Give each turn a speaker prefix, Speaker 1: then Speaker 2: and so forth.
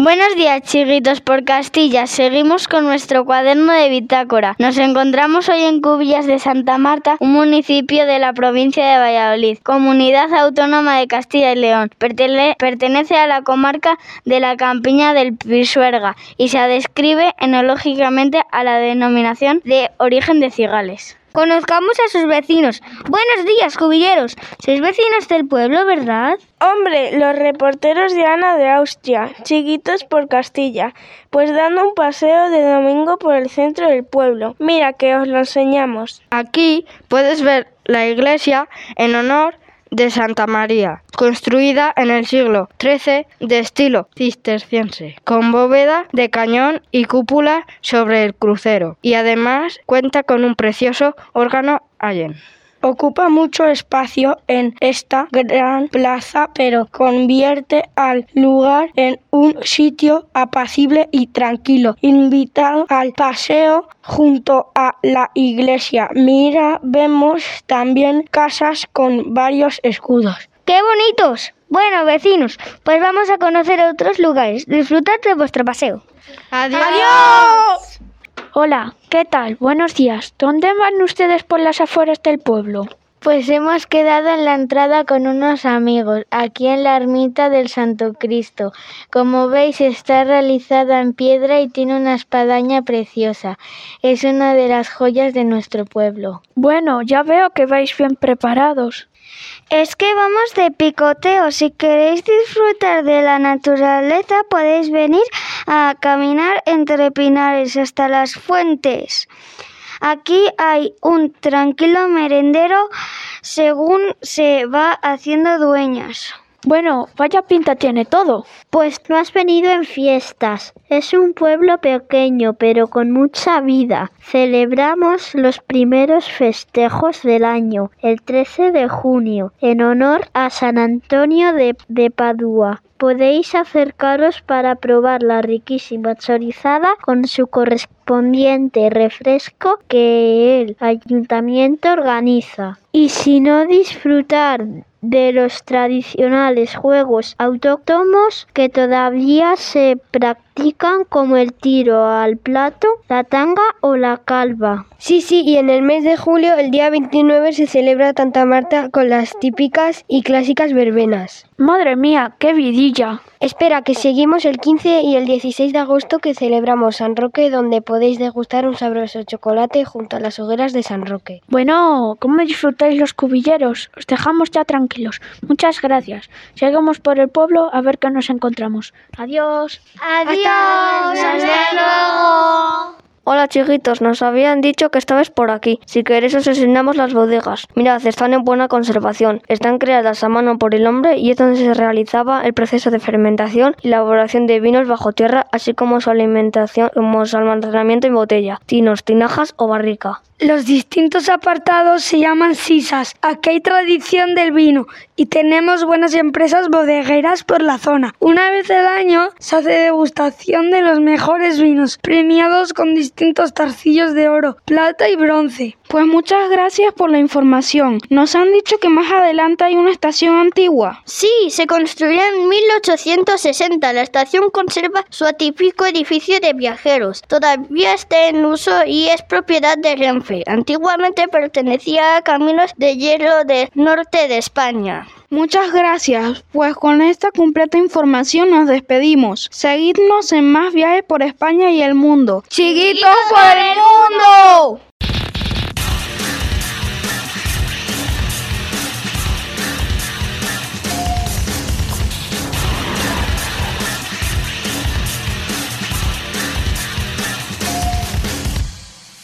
Speaker 1: Buenos días, chiquitos por Castilla. Seguimos con nuestro cuaderno de bitácora. Nos encontramos hoy en Cubillas de Santa Marta, un municipio de la provincia de Valladolid, comunidad autónoma de Castilla y León. pertenece a la comarca de la Campiña del Pisuerga y se describe enológicamente a la denominación de origen de cigales.
Speaker 2: Conozcamos a sus vecinos. Buenos días, cubilleros. Sois vecinos del pueblo, ¿verdad?
Speaker 3: Hombre, los reporteros de Ana de Austria, chiquitos por Castilla, pues dando un paseo de domingo por el centro del pueblo. Mira que os lo enseñamos.
Speaker 4: Aquí puedes ver la iglesia en honor de Santa María, construida en el siglo XIII de estilo cisterciense, con bóveda de cañón y cúpula sobre el crucero, y además cuenta con un precioso órgano allen.
Speaker 5: Ocupa mucho espacio en esta gran plaza, pero convierte al lugar en un sitio apacible y tranquilo, invitado al paseo junto a la iglesia. Mira, vemos también casas con varios escudos.
Speaker 2: ¡Qué bonitos! Bueno, vecinos, pues vamos a conocer otros lugares. Disfrutad de vuestro paseo.
Speaker 3: ¡Adiós! ¡Adiós!
Speaker 6: Hola, ¿qué tal? Buenos días. ¿Dónde van ustedes por las afueras del pueblo?
Speaker 1: Pues hemos quedado en la entrada con unos amigos, aquí en la ermita del Santo Cristo. Como veis, está realizada en piedra y tiene una espadaña preciosa. Es una de las joyas de nuestro pueblo.
Speaker 6: Bueno, ya veo que vais bien preparados.
Speaker 2: Es que vamos de picoteo. Si queréis disfrutar de la naturaleza, podéis venir a caminar entre pinares hasta las fuentes. Aquí hay un tranquilo merendero según se va haciendo dueñas.
Speaker 6: Bueno, vaya pinta tiene todo.
Speaker 1: Pues tú has venido en fiestas. Es un pueblo pequeño, pero con mucha vida. Celebramos los primeros festejos del año, el 13 de junio, en honor a San Antonio de, de Padua. Podéis acercaros para probar la riquísima chorizada con su correspondiente refresco que el ayuntamiento organiza. Y si no disfrutar de los tradicionales juegos autóctonos que todavía se practican como el tiro al plato, la tanga o la calva.
Speaker 7: Sí, sí, y en el mes de julio, el día 29, se celebra Santa Marta con las típicas y clásicas verbenas.
Speaker 6: Madre mía, qué vidilla.
Speaker 7: Espera, que seguimos el 15 y el 16 de agosto que celebramos San Roque, donde podéis degustar un sabroso chocolate junto a las hogueras de San Roque.
Speaker 6: Bueno, ¿cómo disfrutáis los cubilleros? Os dejamos ya tranquilos. Muchas gracias. Seguimos por el pueblo a ver qué nos encontramos. Adiós.
Speaker 2: Adiós. Hasta luego.
Speaker 8: Hola chiquitos, nos habían dicho que estabais por aquí. Si queréis os enseñamos las bodegas. Mirad, están en buena conservación. Están creadas a mano por el hombre y es donde se realizaba el proceso de fermentación y elaboración de vinos bajo tierra, así como su alimentación, como su almacenamiento en botella, tinos, tinajas o barrica.
Speaker 5: Los distintos apartados se llaman sisas. Aquí hay tradición del vino y tenemos buenas empresas bodegueras por la zona. Una vez al año se hace degustación de los mejores vinos, premiados con distintos tarcillos de oro, plata y bronce.
Speaker 9: Pues muchas gracias por la información. Nos han dicho que más adelante hay una estación antigua.
Speaker 1: Sí, se construyó en 1860. La estación conserva su atípico edificio de viajeros. Todavía está en uso y es propiedad de Renfe. Antiguamente pertenecía a Caminos de Hielo del norte de España.
Speaker 9: Muchas gracias, pues con esta completa información nos despedimos. Seguidnos en más viajes por España y el mundo.
Speaker 3: ¡Chiquitos por el mundo!